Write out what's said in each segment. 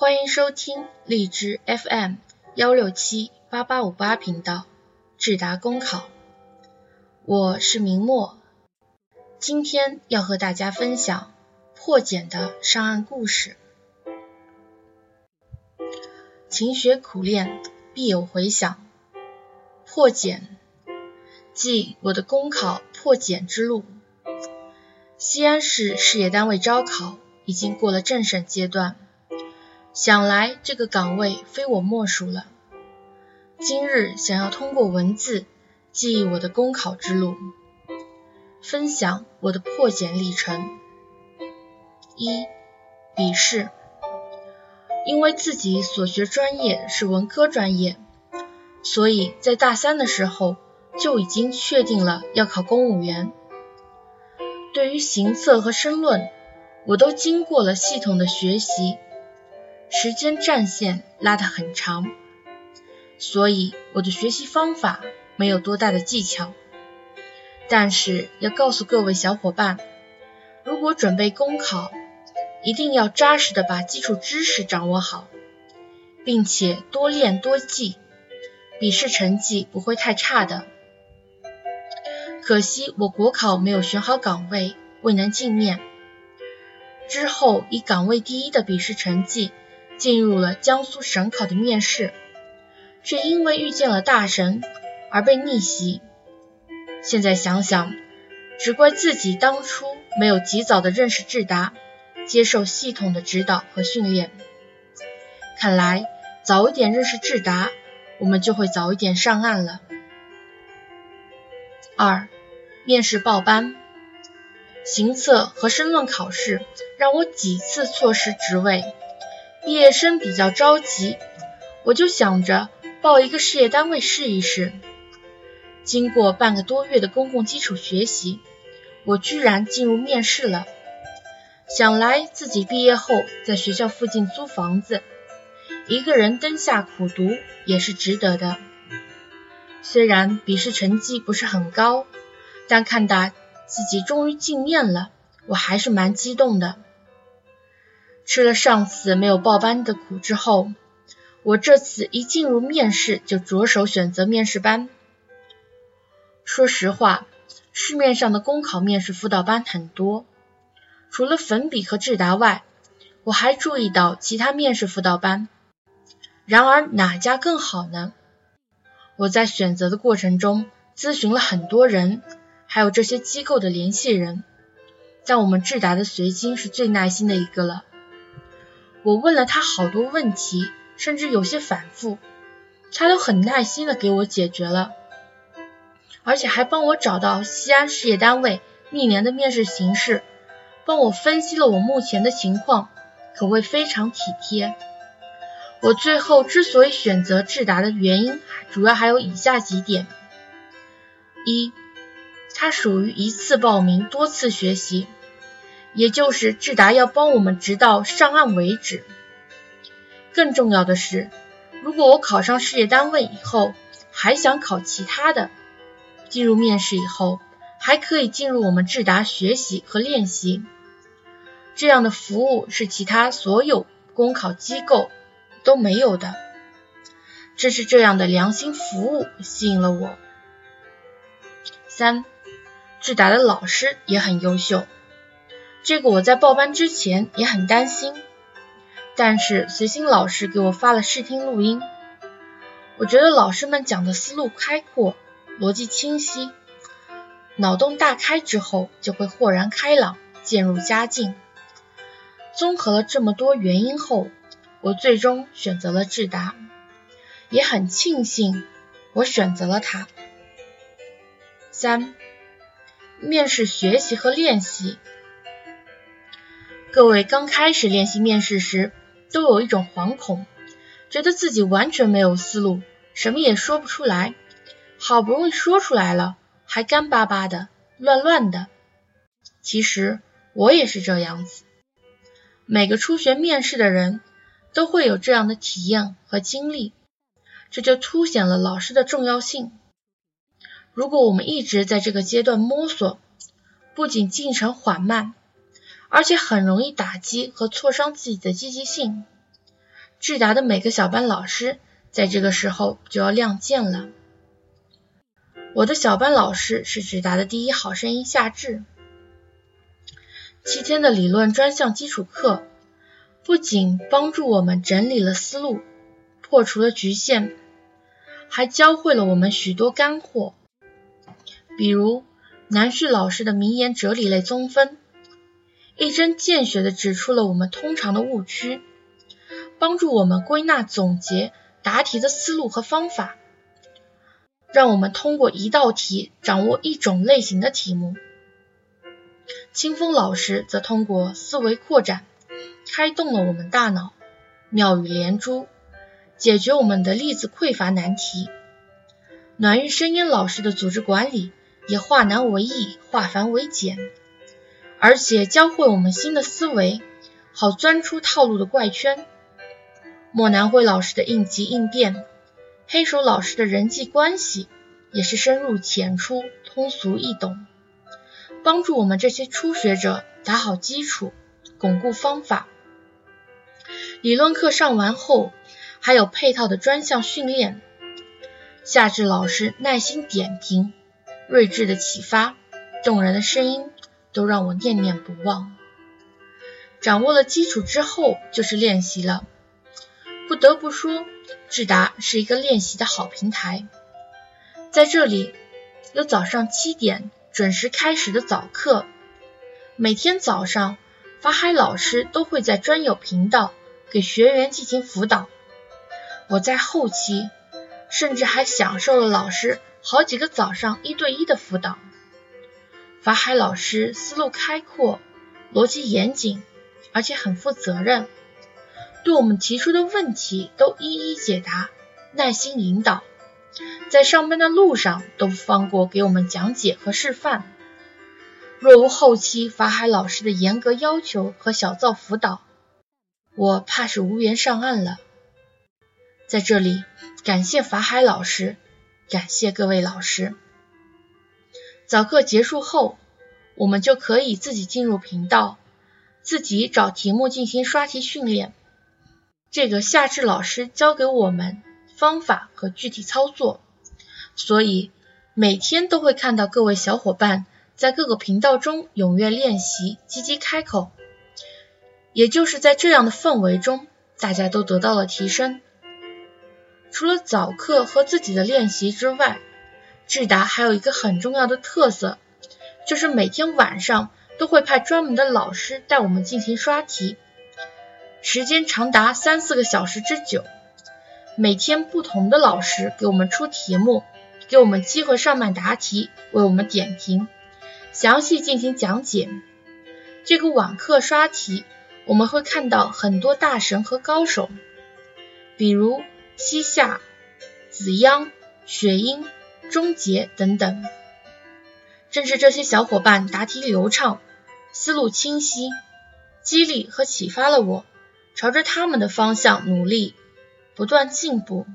欢迎收听荔枝 FM 幺六七八八五八频道智达公考，我是明墨，今天要和大家分享破茧的上岸故事。勤学苦练，必有回响。破茧，即我的公考破茧之路。西安市事业单位招考已经过了政审阶段。想来这个岗位非我莫属了。今日想要通过文字记忆我的公考之路，分享我的破茧历程。一、笔试，因为自己所学专业是文科专业，所以在大三的时候就已经确定了要考公务员。对于行测和申论，我都经过了系统的学习。时间战线拉得很长，所以我的学习方法没有多大的技巧。但是要告诉各位小伙伴，如果准备公考，一定要扎实的把基础知识掌握好，并且多练多记，笔试成绩不会太差的。可惜我国考没有选好岗位，未能进面。之后以岗位第一的笔试成绩。进入了江苏省考的面试，却因为遇见了大神而被逆袭。现在想想，只怪自己当初没有及早的认识智达，接受系统的指导和训练。看来早一点认识智达，我们就会早一点上岸了。二、面试报班，行测和申论考试让我几次错失职位。毕业生比较着急，我就想着报一个事业单位试一试。经过半个多月的公共基础学习，我居然进入面试了。想来自己毕业后在学校附近租房子，一个人灯下苦读也是值得的。虽然笔试成绩不是很高，但看到自己终于进面了，我还是蛮激动的。吃了上次没有报班的苦之后，我这次一进入面试就着手选择面试班。说实话，市面上的公考面试辅导班很多，除了粉笔和智达外，我还注意到其他面试辅导班。然而哪家更好呢？我在选择的过程中咨询了很多人，还有这些机构的联系人，但我们智达的随金是最耐心的一个了。我问了他好多问题，甚至有些反复，他都很耐心的给我解决了，而且还帮我找到西安事业单位历年的面试形式，帮我分析了我目前的情况，可谓非常体贴。我最后之所以选择智达的原因，主要还有以下几点：一，它属于一次报名多次学习。也就是智达要帮我们直到上岸为止。更重要的是，如果我考上事业单位以后，还想考其他的，进入面试以后，还可以进入我们智达学习和练习。这样的服务是其他所有公考机构都没有的。正是这样的良心服务吸引了我。三，智达的老师也很优秀。这个我在报班之前也很担心，但是随心老师给我发了试听录音，我觉得老师们讲的思路开阔，逻辑清晰，脑洞大开之后就会豁然开朗，渐入佳境。综合了这么多原因后，我最终选择了智达，也很庆幸我选择了它。三、面试学习和练习。各位刚开始练习面试时，都有一种惶恐，觉得自己完全没有思路，什么也说不出来。好不容易说出来了，还干巴巴的、乱乱的。其实我也是这样子。每个初学面试的人都会有这样的体验和经历，这就凸显了老师的重要性。如果我们一直在这个阶段摸索，不仅进程缓慢，而且很容易打击和挫伤自己的积极性，智达的每个小班老师在这个时候就要亮剑了。我的小班老师是智达的第一好声音夏至。七天的理论专项基础课不仅帮助我们整理了思路，破除了局限，还教会了我们许多干货，比如南旭老师的名言哲理类综分，一针见血地指出了我们通常的误区。帮助我们归纳总结答题的思路和方法，让我们通过一道题掌握一种类型的题目。清风老师则通过思维扩展，开动了我们大脑，妙语连珠，解决我们的例子匮乏难题。暖玉生烟老师的组织管理也化难为易，化繁为简，而且教会我们新的思维，好钻出套路的怪圈。莫南辉老师的应急应变，黑手老师的人际关系也是深入浅出、通俗易懂，帮助我们这些初学者打好基础、巩固方法。理论课上完后，还有配套的专项训练。夏至老师耐心点评、睿智的启发、动人的声音，都让我念念不忘。掌握了基础之后，就是练习了。不得不说，智达是一个练习的好平台。在这里，有早上七点准时开始的早课，每天早上，法海老师都会在专有频道给学员进行辅导。我在后期，甚至还享受了老师好几个早上一对一的辅导。法海老师思路开阔，逻辑严谨，而且很负责任。对我们提出的问题都一一解答，耐心引导，在上班的路上都不放过给我们讲解和示范。若无后期法海老师的严格要求和小灶辅导，我怕是无缘上岸了。在这里，感谢法海老师，感谢各位老师。早课结束后，我们就可以自己进入频道，自己找题目进行刷题训练。这个夏至老师教给我们方法和具体操作，所以每天都会看到各位小伙伴在各个频道中踊跃练习、积极开口。也就是在这样的氛围中，大家都得到了提升。除了早课和自己的练习之外，智达还有一个很重要的特色，就是每天晚上都会派专门的老师带我们进行刷题。时间长达三四个小时之久，每天不同的老师给我们出题目，给我们机会上麦答题，为我们点评，详细进行讲解。这个晚课刷题，我们会看到很多大神和高手，比如西夏、子央、雪鹰、钟杰等等。正是这些小伙伴答题流畅，思路清晰，激励和启发了我。朝着他们的方向努力，不断进步。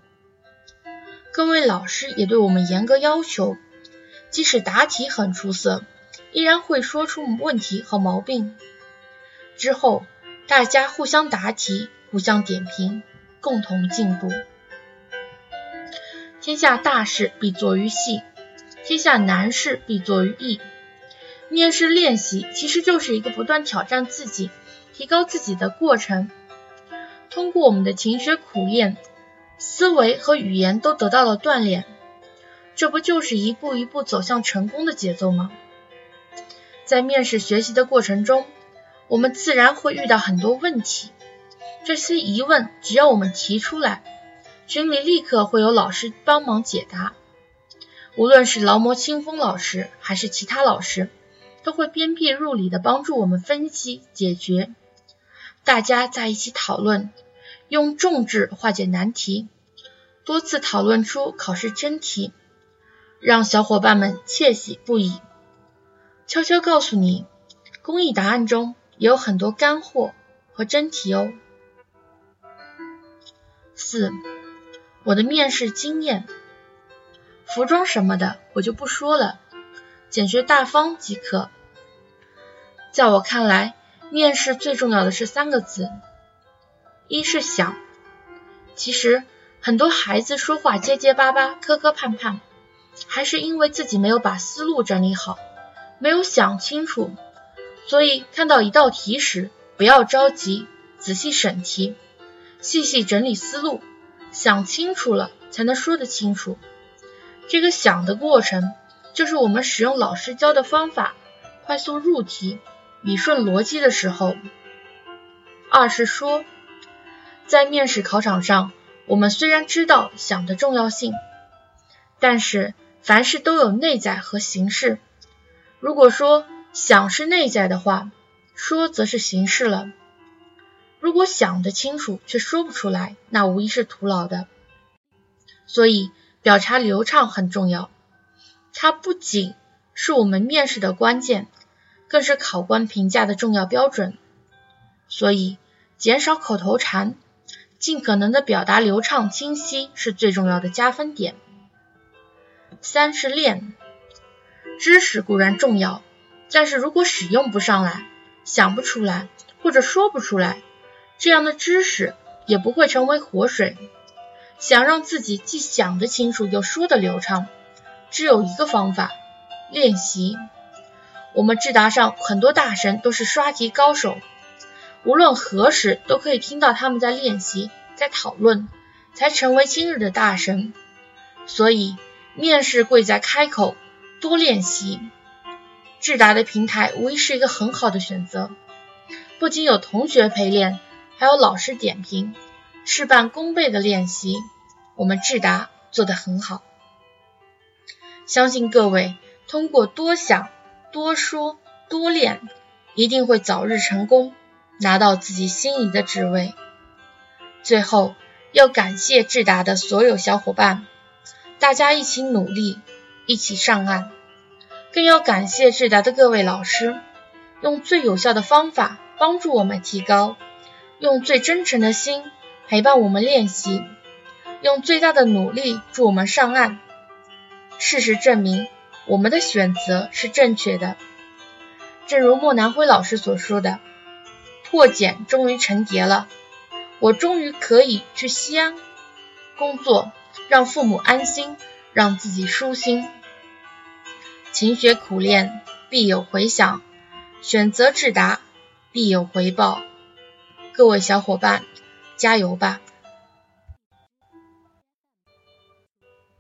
各位老师也对我们严格要求，即使答题很出色，依然会说出问题和毛病。之后大家互相答题，互相点评，共同进步。天下大事必作于细，天下难事必作于易。面试练习其实就是一个不断挑战自己、提高自己的过程。通过我们的勤学苦练，思维和语言都得到了锻炼，这不就是一步一步走向成功的节奏吗？在面试学习的过程中，我们自然会遇到很多问题，这些疑问只要我们提出来，群里立刻会有老师帮忙解答。无论是劳模清风老师还是其他老师，都会鞭辟入里的帮助我们分析解决，大家在一起讨论。用重质化解难题，多次讨论出考试真题，让小伙伴们窃喜不已。悄悄告诉你，公益答案中也有很多干货和真题哦。四，我的面试经验，服装什么的我就不说了，简学大方即可。在我看来，面试最重要的是三个字。一是想，其实很多孩子说话结结巴巴、磕磕绊绊，还是因为自己没有把思路整理好，没有想清楚。所以看到一道题时，不要着急，仔细审题，细细整理思路，想清楚了才能说得清楚。这个想的过程，就是我们使用老师教的方法，快速入题、理顺逻辑的时候。二是说，在面试考场上，我们虽然知道想的重要性，但是凡事都有内在和形式。如果说想是内在的话，说则是形式了。如果想得清楚却说不出来，那无疑是徒劳的。所以。表达流畅很重要，它不仅是我们面试的关键，更是考官评价的重要标准。所以，减少口头禅，尽可能的表达流畅清晰是最重要的加分点。三是练，知识固然重要，但是如果使用不上来，想不出来或者说不出来，这样的知识也不会成为活水。想让自己既想得清楚又说得流畅，只有一个方法：练习。我们智达上很多大神都是刷题高手，无论何时都可以听到他们在练习、在讨论，才成为今日的大神。所以，面试贵在开口，多练习。智达的平台无疑是一个很好的选择，不仅有同学陪练，还有老师点评。事半功倍的练习，我们智达做得很好。相信各位通过多想、多说、多练，一定会早日成功，拿到自己心仪的职位。最后，要感谢智达的所有小伙伴，大家一起努力，一起上岸。更要感谢智达的各位老师，用最有效的方法帮助我们提高，用最真诚的心。陪伴我们练习，用最大的努力助我们上岸。事实证明，我们的选择是正确的。正如莫南辉老师所说的：“破茧终于成蝶了，我终于可以去西安工作，让父母安心，让自己舒心。勤学苦练必有回响，选择智达必有回报。”各位小伙伴。加油吧！